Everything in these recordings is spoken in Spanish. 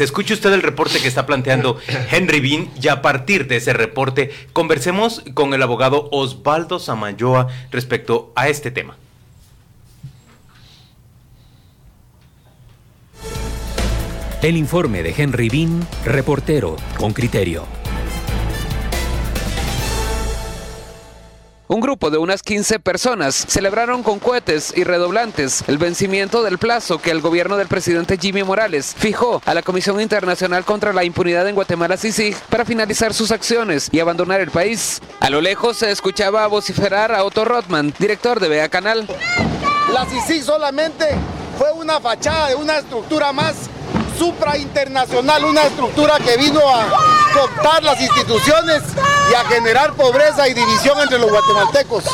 Escuche usted el reporte que está planteando Henry Bean y a partir de ese reporte conversemos con el abogado Osvaldo Samayoa respecto a este tema. El informe de Henry Bean, reportero con criterio. Un grupo de unas 15 personas celebraron con cohetes y redoblantes el vencimiento del plazo que el gobierno del presidente Jimmy Morales fijó a la Comisión Internacional contra la Impunidad en Guatemala CICIG para finalizar sus acciones y abandonar el país. A lo lejos se escuchaba vociferar a Otto Rothman, director de Bea Canal. La CICIG solamente fue una fachada de una estructura más suprainternacional, una estructura que vino a cooptar las instituciones y a generar pobreza y división entre los guatemaltecos.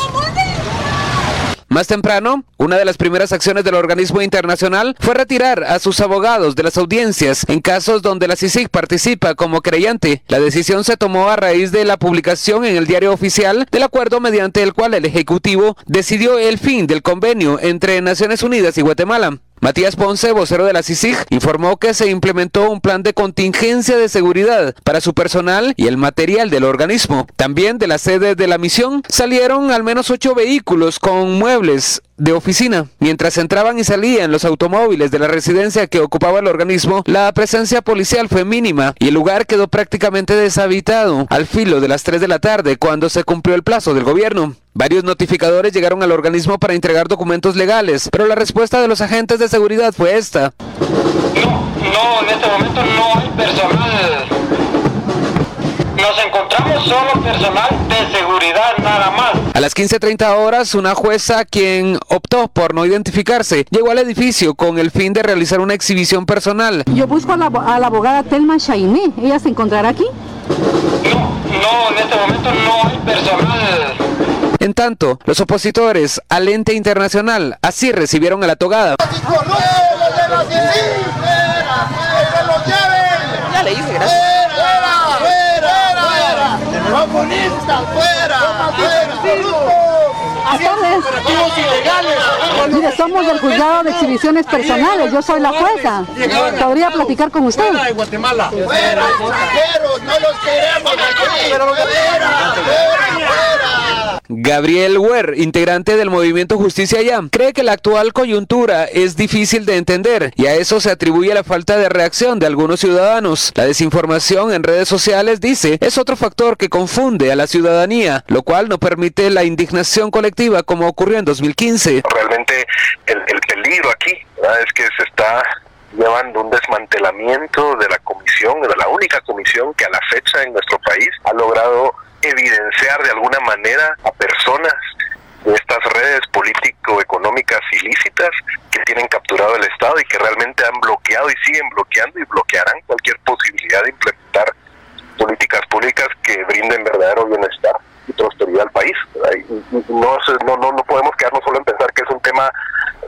Más temprano, una de las primeras acciones del organismo internacional fue retirar a sus abogados de las audiencias en casos donde la CICIG participa como creyente. La decisión se tomó a raíz de la publicación en el diario oficial del acuerdo mediante el cual el Ejecutivo decidió el fin del convenio entre Naciones Unidas y Guatemala. Matías Ponce, vocero de la CICIG, informó que se implementó un plan de contingencia de seguridad para su personal y el material del organismo. También de la sede de la misión salieron al menos ocho vehículos con muebles de oficina. Mientras entraban y salían los automóviles de la residencia que ocupaba el organismo, la presencia policial fue mínima y el lugar quedó prácticamente deshabitado al filo de las 3 de la tarde cuando se cumplió el plazo del gobierno. Varios notificadores llegaron al organismo para entregar documentos legales, pero la respuesta de los agentes de seguridad fue esta. No, no, en este momento no hay personal. Nos encontramos solo personal de seguridad nada más. A las 15.30 horas, una jueza, quien optó por no identificarse, llegó al edificio con el fin de realizar una exhibición personal. Yo busco a la, a la abogada Telma Shainé. ¿Ella se encontrará aquí? No, no, en este momento no hay personal. En tanto, los opositores al ente internacional así recibieron a la togada. Ya le hice, gracias. ¡Comunistas, fuera! Mire, somos del juzgado de exhibiciones personales. Yo soy la jueza. ¿Podría platicar con usted? ¡Fuera, extranjeros! ¡No los queremos aquí! ¡Fuera, fuera, fuera! Gabriel Wer, integrante del movimiento Justicia Ya, cree que la actual coyuntura es difícil de entender y a eso se atribuye la falta de reacción de algunos ciudadanos. La desinformación en redes sociales, dice, es otro factor que confunde a la ciudadanía, lo cual no permite la indignación colectiva como ocurrió en 2015. Realmente el, el peligro aquí es que se está llevando un desmantelamiento de la comisión, de la única comisión que a la fecha en nuestro país ha logrado evidenciar de alguna manera a personas de estas redes político-económicas ilícitas que tienen capturado el Estado y que realmente han bloqueado y siguen bloqueando y bloquearán cualquier posibilidad de implementar políticas públicas que brinden verdadero bienestar y prosperidad al país. No, no, no, no podemos quedarnos solo en pensar que es un tema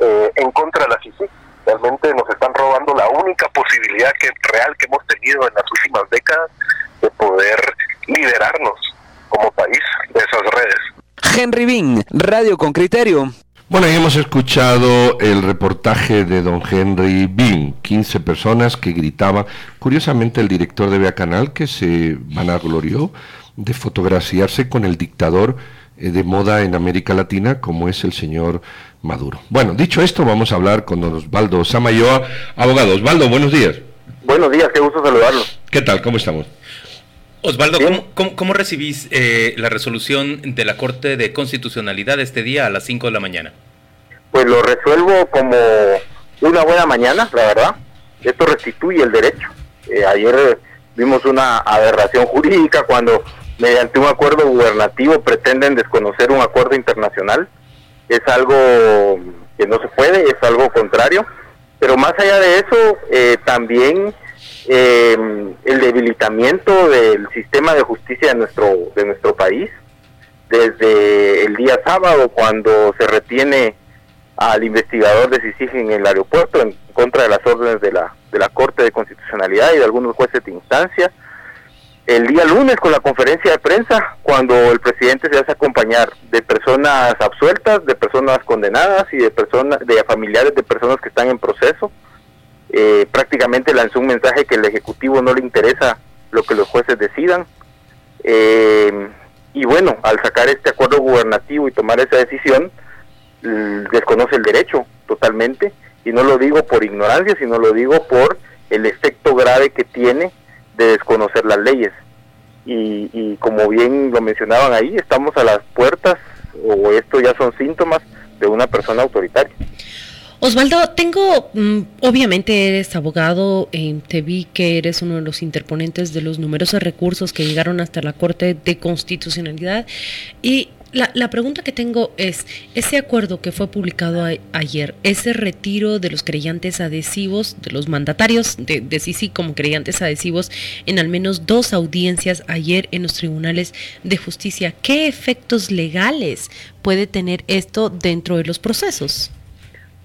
eh, en contra de la CICIG. Realmente nos están robando la única posibilidad que real que hemos tenido en las últimas décadas de poder liderarnos como país de esas redes. Henry Bean, Radio con Criterio. Bueno, y hemos escuchado el reportaje de don Henry Bean, 15 personas que gritaban, curiosamente el director de Bea Canal que se vanaglorió de fotografiarse con el dictador eh, de moda en América Latina como es el señor Maduro. Bueno, dicho esto, vamos a hablar con don Osvaldo Samayoa, abogado. Osvaldo, buenos días. Buenos días, qué gusto saludarlo. ¿Qué tal? ¿Cómo estamos? Osvaldo, ¿cómo, cómo, cómo recibís eh, la resolución de la Corte de Constitucionalidad este día a las 5 de la mañana? Pues lo resuelvo como una buena mañana, la verdad. Esto restituye el derecho. Eh, ayer vimos una aberración jurídica cuando mediante un acuerdo gubernativo pretenden desconocer un acuerdo internacional. Es algo que no se puede, es algo contrario. Pero más allá de eso, eh, también eh, el debilitamiento del sistema de justicia de nuestro de nuestro país desde el día sábado cuando se retiene al investigador de CICIG en el aeropuerto en contra de las órdenes de la de la Corte de Constitucionalidad y de algunos jueces de instancia el día lunes con la conferencia de prensa cuando el presidente se hace acompañar de personas absueltas de personas condenadas y de personas de familiares de personas que están en proceso eh, prácticamente lanzó un mensaje que el Ejecutivo no le interesa lo que los jueces decidan. Eh, y bueno, al sacar este acuerdo gubernativo y tomar esa decisión, desconoce el derecho totalmente. Y no lo digo por ignorancia, sino lo digo por el efecto grave que tiene de desconocer las leyes. Y, y como bien lo mencionaban ahí, estamos a las puertas, o esto ya son síntomas de una persona autoritaria. Osvaldo, tengo, mm, obviamente eres abogado, eh, te vi que eres uno de los interponentes de los numerosos recursos que llegaron hasta la Corte de Constitucionalidad y la, pregunta que tengo es, ese acuerdo que fue publicado ayer, ese retiro de los creyentes adhesivos, de los mandatarios de, de Sisi como creyentes adhesivos en al menos dos audiencias ayer en los tribunales de justicia, ¿qué efectos legales puede tener esto dentro de los procesos?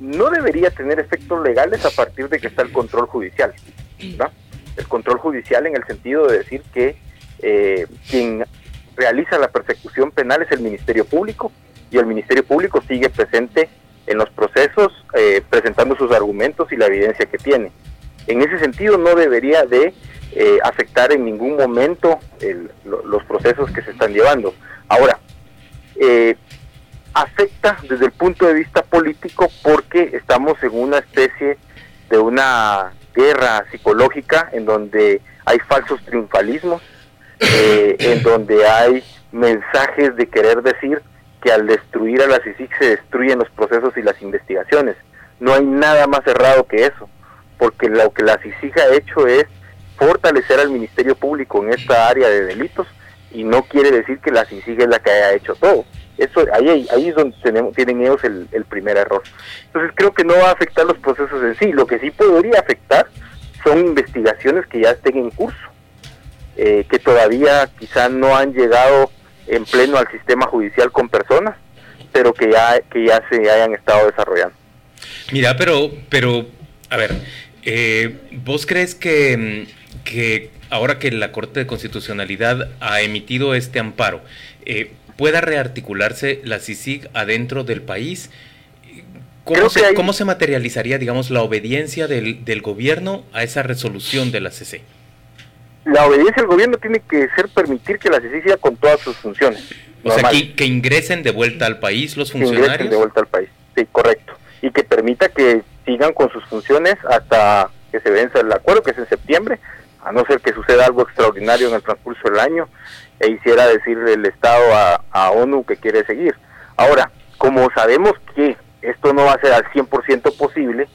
No debería tener efectos legales a partir de que está el control judicial. El control judicial en el sentido de decir que eh, quien realiza la persecución penal es el Ministerio Público y el Ministerio Público sigue presente en los procesos eh, presentando sus argumentos y la evidencia que tiene. En ese sentido no debería de eh, afectar en ningún momento los procesos que se están llevando. Ahora, eh, afecta desde el punto de vista político porque estamos en una especie de una guerra psicológica en donde hay falsos triunfalismos, eh, en donde hay mensajes de querer decir que al destruir a la CICIC se destruyen los procesos y las investigaciones. No hay nada más errado que eso, porque lo que la CICIG ha hecho es fortalecer al Ministerio Público en esta área de delitos y no quiere decir que la CICIG es la que haya hecho todo. Eso, ahí, ahí es donde tienen ellos el, primer error. Entonces creo que no va a afectar los procesos en sí. Lo que sí podría afectar son investigaciones que ya estén en curso, eh, que todavía quizá no han llegado en pleno al sistema judicial con personas, pero que ya, que ya se hayan estado desarrollando. Mira, pero, pero, a ver, eh, ¿vos crees que, que ahora que la Corte de Constitucionalidad ha emitido este amparo, eh, pueda rearticularse la CICIG adentro del país. ¿Cómo se, ¿Cómo se, materializaría, digamos, la obediencia del, del, gobierno a esa resolución de la CC? La obediencia del gobierno tiene que ser permitir que la CC siga con todas sus funciones. O sea, que, que, ingresen de vuelta al país los funcionarios. Que ingresen de vuelta al país, sí, correcto. Y que permita que sigan con sus funciones hasta que se vence el acuerdo, que es en septiembre, a no ser que suceda algo extraordinario en el transcurso del año e hiciera decirle el Estado a, ONU que quiere seguir. Ahora, como sabemos que esto no va a ser al 100% posible,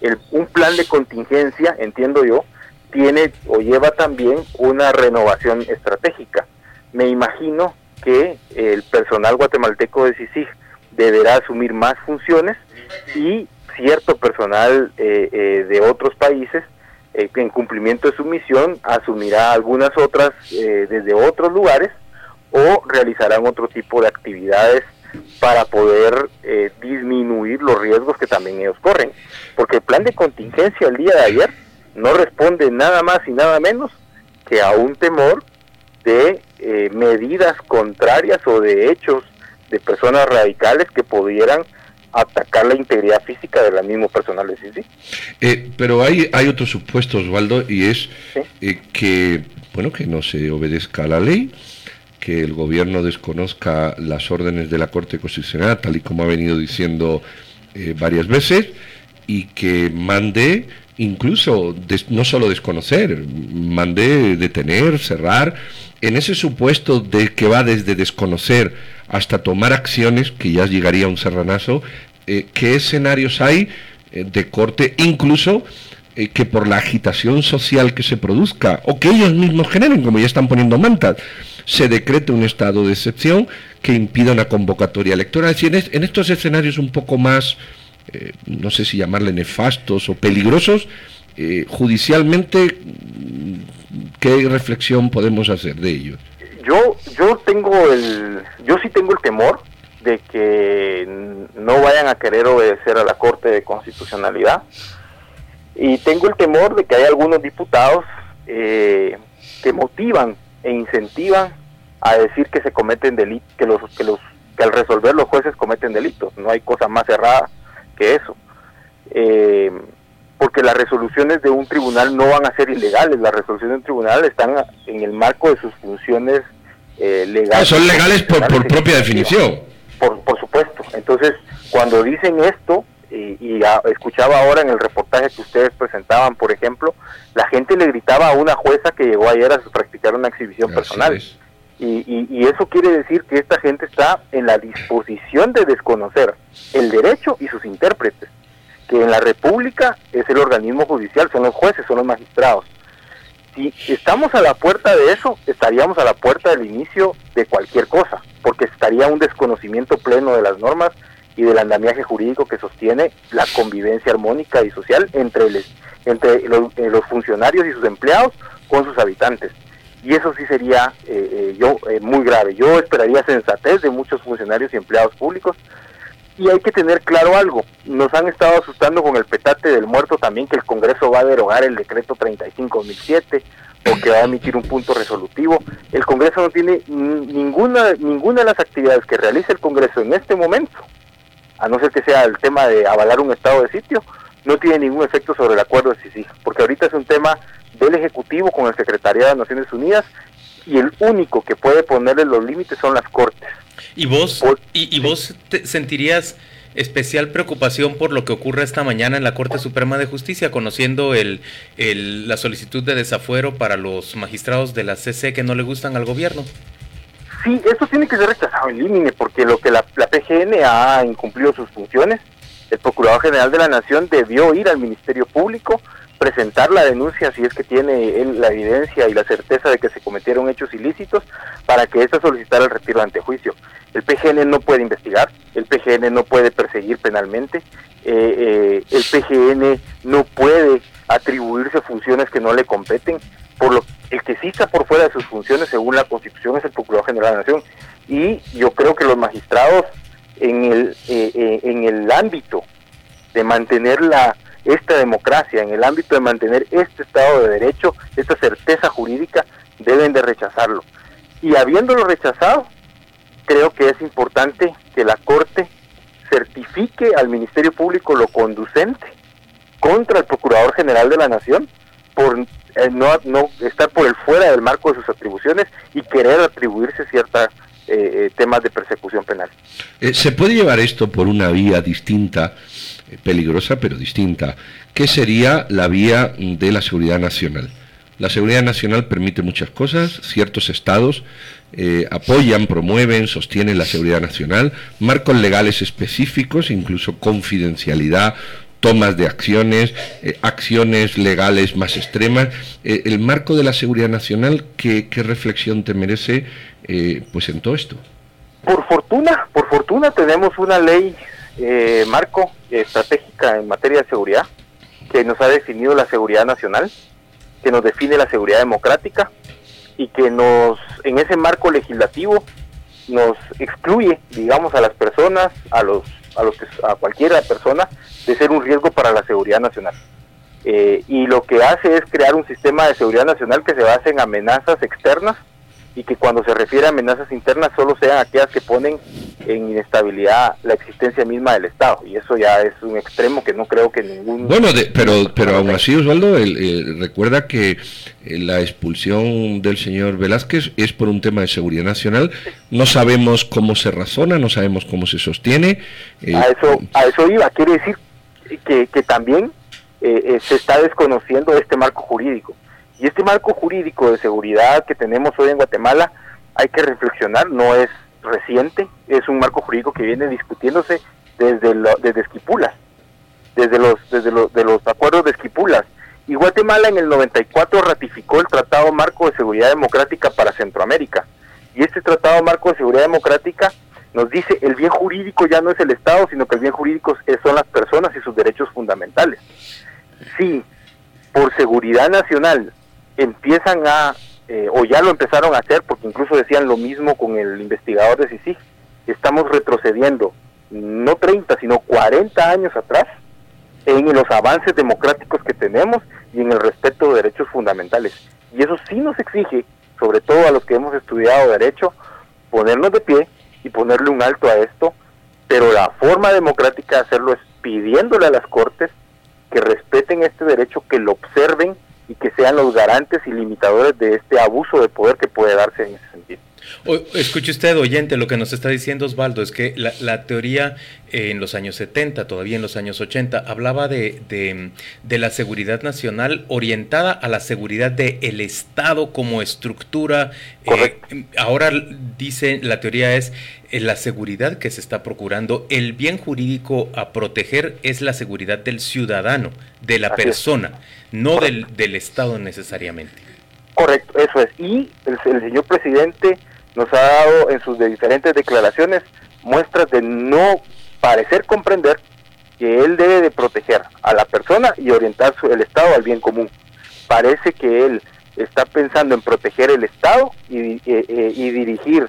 el, un plan de contingencia, entiendo yo, tiene o lleva también una renovación estratégica. Me imagino que el personal guatemalteco de CICIG deberá asumir más funciones y cierto personal eh, eh, de otros países eh, en cumplimiento de su misión asumirá algunas otras eh, desde otros lugares o realizarán otro tipo de actividades para poder eh, disminuir los riesgos que también ellos corren. Porque el plan de contingencia el día de ayer no responde nada más y nada menos que a un temor de medidas contrarias o de hechos de personas radicales que pudieran atacar la integridad física de la misma personal de sí Eh, pero hay, hay otro supuesto, Osvaldo, y es eh, que, bueno, que no se obedezca a la ley, que el gobierno desconozca las órdenes de la Corte Constitucional, tal y como ha venido diciendo eh, varias veces, y que mande incluso no solo desconocer, mande detener, cerrar, en ese supuesto de que va desde desconocer hasta tomar acciones, que ya llegaría a un serranazo, eh, ¿qué escenarios hay eh, de corte incluso eh, que por la agitación social que se produzca o que ellos mismos generen, como ya están poniendo mantas, se decrete un estado de excepción que impida una convocatoria electoral? Es decir, en, estos escenarios un poco más, no sé si llamarle nefastos o peligrosos, judicialmente, ¿qué reflexión podemos hacer de ellos? Yo, yo tengo el, yo sí tengo el temor de que no vayan a querer obedecer a la Corte de Constitucionalidad y tengo el temor de que hay algunos diputados eh, que motivan e incentivan a decir que se cometen delitos, que los, que los, que al resolver los jueces cometen delitos. No hay cosa más errada que eso. Eh, porque las resoluciones de un tribunal no van a ser ilegales, las resoluciones de un tribunal están en el marco de sus funciones eh, legales. Ah, son legales por, por propia definición. Por, por supuesto. Entonces, cuando dicen esto, y, escuchaba ahora en el reportaje que ustedes presentaban, por ejemplo, la gente le gritaba a una jueza que llegó ayer a practicar una exhibición personal. Y, y, eso quiere decir que esta gente está en la disposición de desconocer el derecho y sus intérpretes, que en la República es el organismo judicial, son los jueces, son los magistrados. Si estamos a la puerta de eso, estaríamos a la puerta del inicio de cualquier cosa, porque estaría un desconocimiento pleno de las normas y del andamiaje jurídico que sostiene la convivencia armónica y social entre, entre eh, los, funcionarios y sus empleados con sus habitantes. Y eso sí sería eh, eh, yo muy grave. Yo esperaría sensatez de muchos funcionarios y empleados públicos. Y hay que tener claro algo. Nos han estado asustando con el petate del muerto también que el Congreso va a derogar el decreto 35.007 o que va a emitir un punto resolutivo. El Congreso no tiene ninguna, ninguna de las actividades que realiza el Congreso en este momento a no ser que sea el tema de avalar un estado de sitio, no tiene ningún efecto sobre el acuerdo de Sisi, porque ahorita es un tema del Ejecutivo con el Secretariado de Naciones Unidas y el único que puede ponerle los límites son las Cortes. ¿Y vos, y, vos sentirías especial preocupación por lo que ocurre esta mañana en la Corte Suprema de Justicia, conociendo el, la solicitud de desafuero para los magistrados de la CC que no le gustan al gobierno? Sí, eso tiene que ser rechazado en límite, porque lo que la, PGN ha incumplido sus funciones, el Procurador General de la Nación debió ir al Ministerio Público, presentar la denuncia si es que tiene él la evidencia y la certeza de que se cometieron hechos ilícitos para que ésta solicitara el retiro de antejuicio. El PGN no puede investigar, el PGN no puede perseguir penalmente, eh, eh, el PGN no puede atribuirse funciones que no le competen, por lo el que sí está por fuera de sus funciones según la Constitución es el Procurador General de la Nación y yo creo que los magistrados en el eh, eh, en el ámbito de mantener la esta democracia, en el ámbito de mantener este Estado de Derecho, esta certeza jurídica, deben de rechazarlo. Y habiéndolo rechazado, creo que es importante que la Corte certifique al Ministerio Público lo conducente contra el Procurador General de la Nación por eh, no, no estar por el fuera del marco de sus atribuciones y querer atribuirse ciertos eh, eh, temas de persecución penal. ¿Se puede llevar esto por una vía distinta, peligrosa pero distinta? ¿Qué sería la vía de la seguridad nacional? La seguridad nacional permite muchas cosas, ciertos estados apoyan, promueven, sostienen la seguridad nacional, marcos legales específicos, incluso confidencialidad tomas de acciones, eh, acciones legales más extremas. Eh, el marco de la seguridad nacional, ¿qué, reflexión te merece eh, pues en todo esto? Por fortuna, por fortuna tenemos una ley marco estratégica en materia de seguridad que nos ha definido la seguridad nacional, que nos define la seguridad democrática y que nos, en ese marco legislativo, nos excluye, digamos, a las personas, a los, a los que, a cualquiera persona de ser un riesgo para la seguridad nacional. Eh, y lo que hace es crear un sistema de seguridad nacional que se base en amenazas externas y que cuando se refiere a amenazas internas solo sean aquellas que ponen en inestabilidad la existencia misma del Estado. Y eso ya es un extremo que no creo que ningún... Bueno, pero, pero aún así, Osvaldo, recuerda que eh, la expulsión del señor Velázquez es por un tema de seguridad nacional. No sabemos cómo se razona, no sabemos cómo se sostiene. Eh, a, eso, a eso iba. Quiere decir que, que también eh, eh, se está desconociendo este marco jurídico. Y este marco jurídico de seguridad que tenemos hoy en Guatemala, hay que reflexionar, no es reciente, es un marco jurídico que viene discutiéndose desde, desde Esquipulas, desde los, desde los, de los acuerdos de Esquipulas. Y Guatemala en el 94 ratificó el Tratado Marco de Seguridad Democrática para Centroamérica. Y este Tratado Marco de Seguridad Democrática nos dice el bien jurídico ya no es el Estado, sino que el bien jurídico son las personas y sus derechos fundamentales. Si por seguridad nacional empiezan a, eh, o ya lo empezaron a hacer, porque incluso decían lo mismo con el investigador de CICIG, estamos retrocediendo no 30, sino 40 años atrás en los avances democráticos que tenemos y en el respeto de derechos fundamentales. Y eso sí nos exige, sobre todo a los que hemos estudiado derecho, ponernos de pie y ponerle un alto a esto, pero la forma democrática de hacerlo es pidiéndole a las Cortes que que respeten este derecho, que lo observen y que sean los garantes y limitadores de este abuso de poder que puede darse en ese sentido. Escuche usted, oyente, lo que nos está diciendo Osvaldo es que la, teoría en los años 70, todavía en los años 80, hablaba de, de, la seguridad nacional orientada a la seguridad del Estado como estructura. Eh, ahora dice, la teoría es eh, la seguridad que se está procurando, el bien jurídico a proteger es la seguridad del ciudadano, de la persona, no del, del Estado necesariamente. Correcto, eso es. Y el, señor presidente nos ha dado en sus diferentes declaraciones muestras de no parecer comprender que él debe de proteger a la persona y orientar su, el Estado al bien común. Parece que él está pensando en proteger el Estado y, eh, eh, y dirigir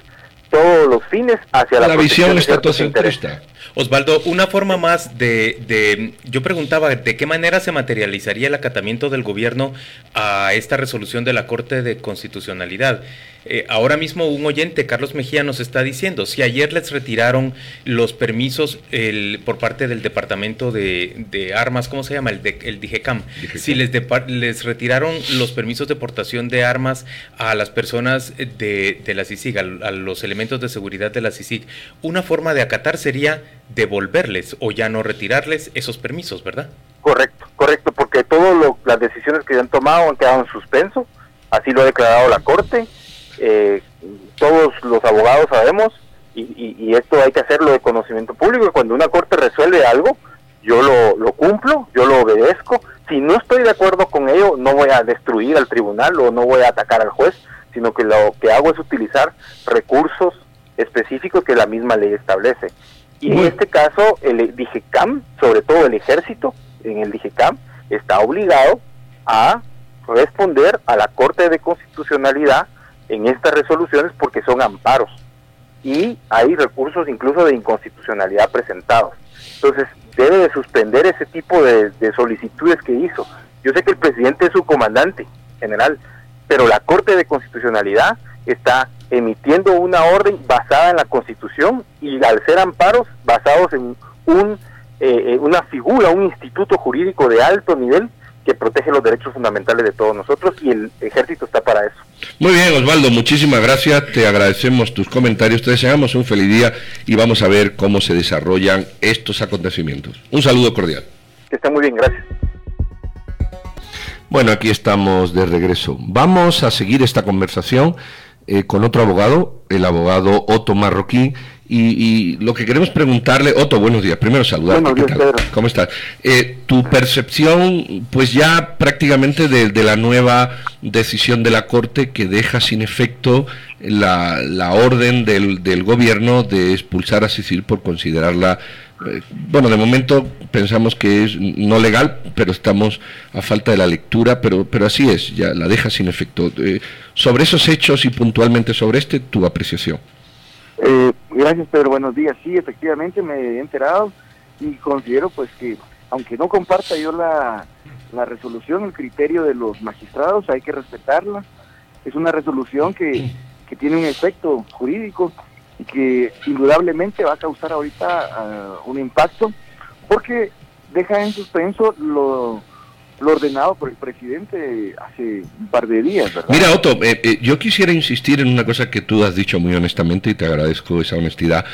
todos los fines hacia la, la visión estatocentrista. Osvaldo, una forma más de, de, yo preguntaba, ¿de qué manera se materializaría el acatamiento del gobierno a esta resolución de la Corte de Constitucionalidad? Eh, ahora mismo un oyente, Carlos Mejía, nos está diciendo, si ayer les retiraron los permisos el, por parte del Departamento de, Armas, ¿cómo se llama? El, de, el DIGECAM. Si les, les retiraron los permisos de portación de armas a las personas de, de la CICIG, a, a, los elementos de seguridad de la CICIG, una forma de acatar sería devolverles o ya no retirarles esos permisos, ¿verdad? Correcto, correcto, porque todas las decisiones que han tomado han quedado en suspenso, así lo ha declarado la Corte eh, todos los abogados sabemos, y, esto hay que hacerlo de conocimiento público, cuando una corte resuelve algo, yo lo, cumplo, yo lo obedezco. Si no estoy de acuerdo con ello, no voy a destruir al tribunal o no voy a atacar al juez, sino que lo que hago es utilizar recursos específicos que la misma ley establece. Y en este caso, el DIGECAM, sobre todo el ejército, en el DIGECAM, está obligado a responder a la Corte de Constitucionalidad en estas resoluciones porque son amparos y hay recursos incluso de inconstitucionalidad presentados. Entonces, debe de suspender ese tipo de, solicitudes que hizo. Yo sé que el presidente es su comandante general, pero la Corte de Constitucionalidad está emitiendo una orden basada en la Constitución y al ser amparos basados en un, eh, una figura, un instituto jurídico de alto nivel que protege los derechos fundamentales de todos nosotros y el ejército está para eso. Muy bien, Osvaldo, muchísimas gracias, te agradecemos tus comentarios, te deseamos un feliz día y vamos a ver cómo se desarrollan estos acontecimientos. Un saludo cordial. Que esté muy bien, gracias. Bueno, aquí estamos de regreso. Vamos a seguir esta conversación eh, con otro abogado, el abogado Otto Marroquín, y, lo que queremos preguntarle, Otto, buenos días. Primero saludarte. ¿Cómo estás? Eh, tu percepción, pues ya prácticamente de, la nueva decisión de la Corte que deja sin efecto la, la orden del, del, gobierno de expulsar a Sicil por considerarla, eh, bueno, de momento pensamos que es no legal, pero estamos a falta de la lectura, pero, pero así es, ya la deja sin efecto. Eh, sobre esos hechos y puntualmente sobre este, tu apreciación. Eh, gracias Pedro, buenos días. Sí, efectivamente me he enterado y considero pues que aunque no comparta yo la, la resolución, el criterio de los magistrados, hay que respetarla. Es una resolución que, que tiene un efecto jurídico y que indudablemente va a causar ahorita ah, un impacto porque deja en suspenso lo, lo ordenado por el presidente hace un par de días. Mira, Otto, eh, eh, yo quisiera insistir en una cosa que tú has dicho muy honestamente y te agradezco esa honestidad,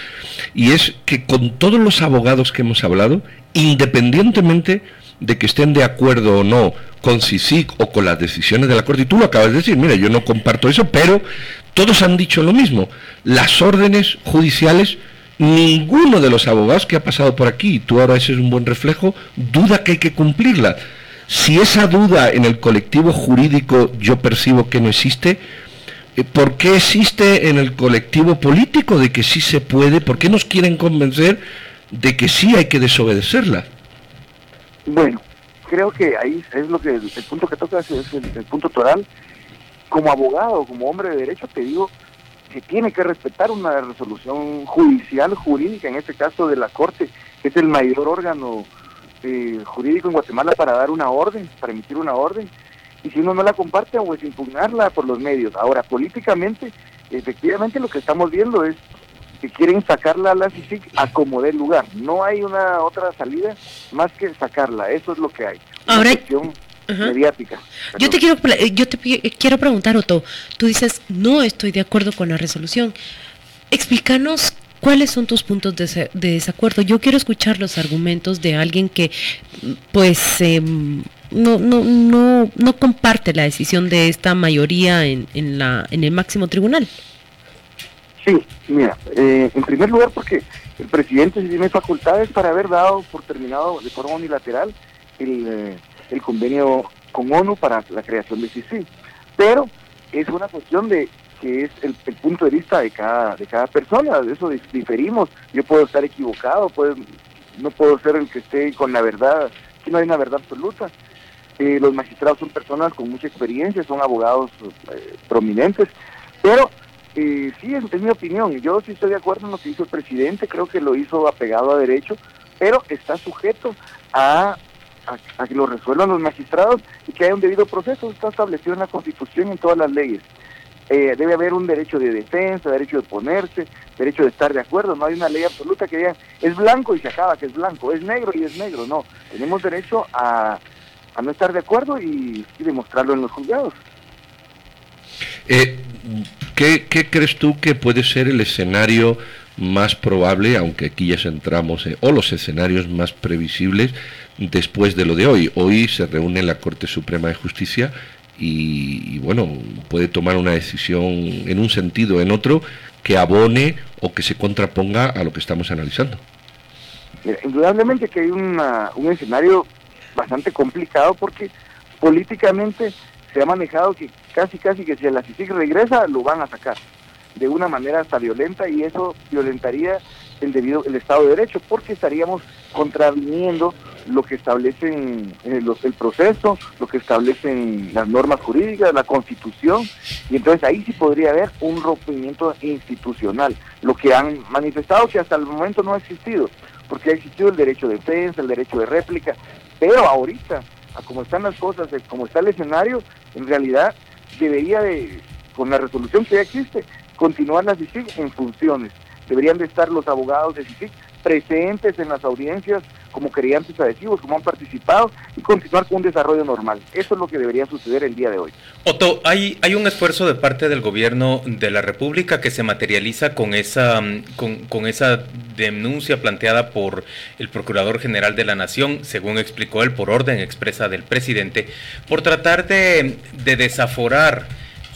y es que con todos los abogados que hemos hablado, independientemente de que estén de acuerdo o no con CICIC o con las decisiones de la Corte, y tú lo acabas de decir, mira, yo no comparto eso, pero todos han dicho lo mismo, las órdenes judiciales ninguno de los abogados que ha pasado por aquí, y tú ahora ese es un buen reflejo, duda que hay que cumplirla. Si esa duda en el colectivo jurídico yo percibo que no existe, eh, ¿por qué existe en el colectivo político de que sí se puede? ¿Por qué nos quieren convencer de que sí hay que desobedecerla? Bueno, creo que ahí es lo que el, punto que toca es el, el punto total. Como abogado, como hombre de derecho, te digo que tiene que respetar una resolución judicial, jurídica, en este caso de la Corte, que es el mayor órgano eh, jurídico en Guatemala para dar una orden, para emitir una orden, y si uno no la comparte, pues impugnarla por los medios. Ahora, políticamente, efectivamente lo que estamos viendo es que quieren sacarla a la CICIG a como dé lugar. No hay una otra salida más que sacarla, eso es lo que hay. Ahora, mediática. Yo te quiero yo te quiero preguntar Otto, tú dices, "No estoy de acuerdo con la resolución." Explícanos ¿Cuáles son tus puntos de, desacuerdo? Yo quiero escuchar los argumentos de alguien que, pues, em, no, no, no, no comparte la decisión de esta mayoría en, en, la, en el máximo tribunal. Sí, mira, eh, en primer lugar porque el presidente tiene facultades para haber dado por terminado de forma unilateral el, eh, el convenio con ONU para la creación de CICI. Pero es una cuestión de que es el, punto de vista de cada, de cada persona, de eso diferimos, yo puedo estar equivocado, puedo, no puedo ser el que esté con la verdad, aquí no hay una verdad absoluta. Eh, los magistrados son personas con mucha experiencia, son abogados eh, prominentes, pero eh, sí, es, mi opinión, yo sí estoy de acuerdo en lo que hizo el presidente, creo que lo hizo apegado a derecho, pero está sujeto a, a que lo resuelvan los magistrados y que haya un debido proceso, está establecido en la Constitución y en todas las leyes. Eh, debe haber un derecho de defensa, derecho de ponerse, derecho de estar de acuerdo. No hay una ley absoluta que diga es blanco y se acaba que es blanco, es negro y es negro. No, tenemos derecho a, no estar de acuerdo y, demostrarlo en los juzgados. Eh, ¿qué, crees tú que puede ser el escenario más probable, aunque aquí ya centramos, o los escenarios más previsibles después de lo de hoy? Hoy se reúne la Corte Suprema de Justicia y, bueno, puede tomar una decisión en un sentido, en otro, que abone o que se contraponga a lo que estamos analizando. indudablemente que hay una, un escenario bastante complicado porque políticamente se ha manejado que casi casi que si la CICIG regresa lo van a sacar de una manera hasta violenta y eso violentaría el debido el Estado de Derecho porque estaríamos contraviniendo lo que establecen eh, el proceso, lo que establecen las normas jurídicas, la constitución, y entonces ahí sí podría haber un rompimiento institucional, lo que han manifestado que hasta el momento no ha existido, porque ha existido el derecho de defensa, el derecho de réplica, pero ahorita, a como están las cosas, como está el escenario, en realidad debería de, con la resolución que ya existe, continuar la CICIG en funciones. Deberían de estar los abogados de CICIG presentes en las audiencias como creyentes adhesivos, como han participado y continuar con un desarrollo normal. Eso es lo que debería suceder el día de hoy. Otto, hay, hay un esfuerzo de parte del gobierno de la República que se materializa con esa, con, con esa denuncia planteada por el Procurador General de la Nación, según explicó él, por orden expresa del presidente, por tratar de desaforar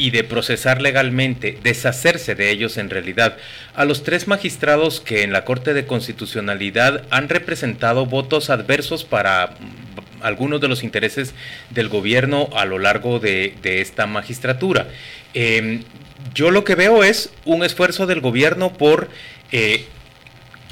y de procesar legalmente, deshacerse de ellos en realidad, a los tres magistrados que en la Corte de Constitucionalidad han representado votos adversos para mm, algunos de los intereses del gobierno a lo largo de, esta magistratura. Em, yo lo que veo es un esfuerzo del gobierno por eh,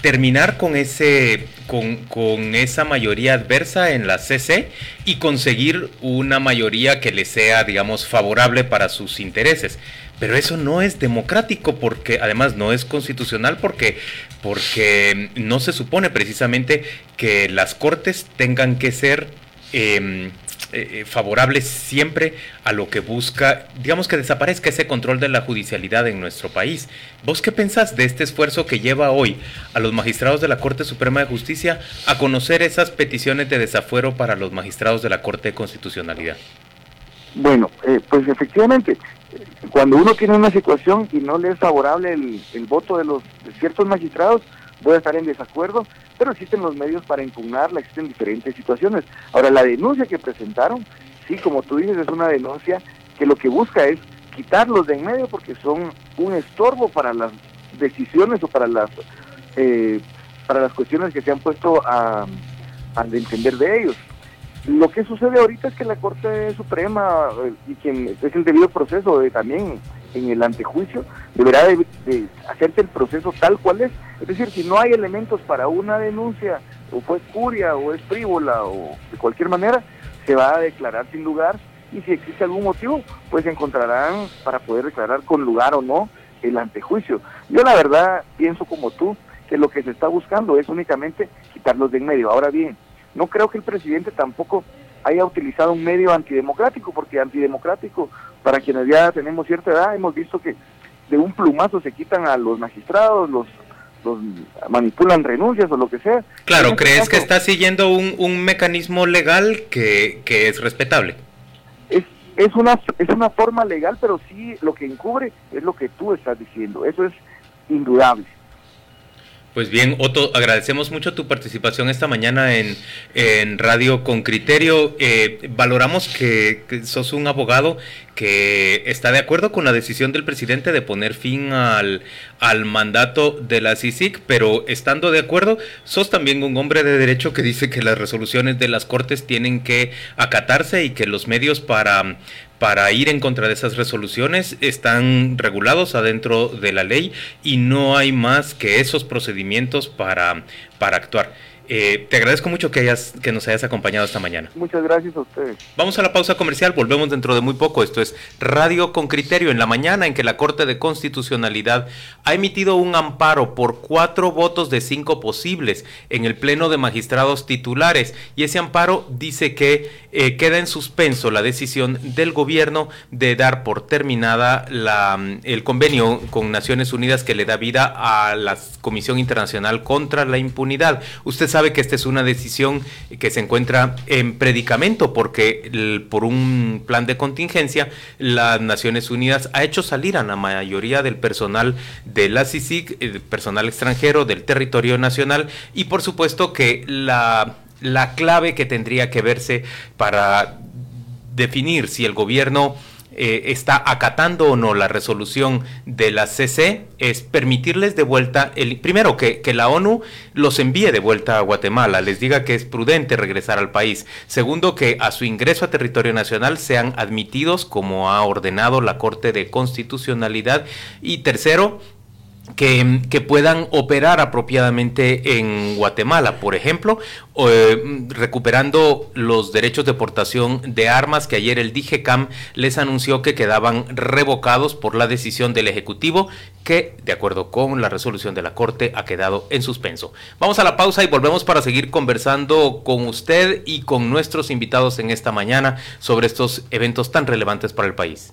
terminar con ese con, con, esa mayoría adversa en la CC y conseguir una mayoría que le sea digamos favorable para sus intereses. Pero eso no es democrático porque además no es constitucional porque porque no se supone precisamente que las cortes tengan que ser eh, eh, eh, favorables siempre a lo que busca, digamos que desaparezca ese control de la judicialidad en nuestro país. ¿Vos qué pensás de este esfuerzo que lleva hoy a los magistrados de la Corte Suprema de Justicia a conocer esas peticiones de desafuero para los magistrados de la Corte de Constitucionalidad? Bueno, eh, pues efectivamente, cuando uno tiene una situación y no le es favorable el, el voto de los de ciertos magistrados, puede estar en desacuerdo, pero existen los medios para impugnarla, existen diferentes situaciones. Ahora, la denuncia que presentaron, sí, como tú dices, es una denuncia que lo que busca es quitarlos de en medio porque son un estorbo para las decisiones o para las eh, para las cuestiones que se han puesto a, a entender de ellos. Lo que sucede ahorita es que la Corte Suprema eh, y quien es el debido proceso de también en el antejuicio, deberá de, hacerse el proceso tal cual es. Es decir, si no hay elementos para una denuncia, o fue curia, o es frívola, o de cualquier manera, se va a declarar sin lugar, y si existe algún motivo, pues encontrarán para poder declarar con lugar o no el antejuicio. Yo la verdad pienso como tú, que lo que se está buscando es únicamente quitarlos de en medio. Ahora bien, no creo que el presidente tampoco haya utilizado un medio antidemocrático, porque antidemocrático, para quienes ya tenemos cierta edad, hemos visto que de un plumazo se quitan a los magistrados, los, los manipulan renuncias o lo que sea. Claro, este ¿crees caso, que está siguiendo un, un mecanismo legal que, que es respetable? Es, es, una, es una forma legal, pero sí lo que encubre es lo que tú estás diciendo. Eso es indudable. Pues bien, Otto, agradecemos mucho tu participación esta mañana en, en Radio con Criterio. Eh, valoramos que, sos un abogado que está de acuerdo con la decisión del presidente de poner fin al, al mandato de la CICIC, pero estando de acuerdo, sos también un hombre de derecho que dice que las resoluciones de las Cortes tienen que acatarse y que los medios para para ir en contra de esas resoluciones están regulados adentro de la ley y no hay más que esos procedimientos para, para actuar. Eh, te agradezco mucho que, hayas, que nos hayas acompañado esta mañana. Muchas gracias a ustedes. Vamos a la pausa comercial, volvemos dentro de muy poco. Esto es Radio con Criterio en la mañana en que la Corte de Constitucionalidad ha emitido un amparo por cuatro votos de cinco posibles en el Pleno de Magistrados titulares y ese amparo dice que eh, queda en suspenso la decisión del gobierno de dar por terminada la, el convenio con Naciones Unidas que le da vida a la Comisión Internacional contra la Impunidad. Usted sabe que esta es una decisión que se encuentra en predicamento porque por un plan de contingencia las Naciones Unidas ha hecho salir a la mayoría del personal de la CICIG, el personal extranjero del territorio nacional y por supuesto que la la clave que tendría que verse para definir si el gobierno eh, está acatando o no la resolución de la CC es permitirles de vuelta, el, primero que, que, la ONU los envíe de vuelta a Guatemala, les diga que es prudente regresar al país. Segundo, que a su ingreso a territorio nacional sean admitidos como ha ordenado la Corte de Constitucionalidad. Y tercero, que, puedan operar apropiadamente en Guatemala, por ejemplo, eh, recuperando los derechos de portación de armas que ayer el DIGECAM les anunció que quedaban revocados por la decisión del Ejecutivo, que, de acuerdo con la resolución de la Corte, ha quedado en suspenso. Vamos a la pausa y volvemos para seguir conversando con usted y con nuestros invitados en esta mañana sobre estos eventos tan relevantes para el país.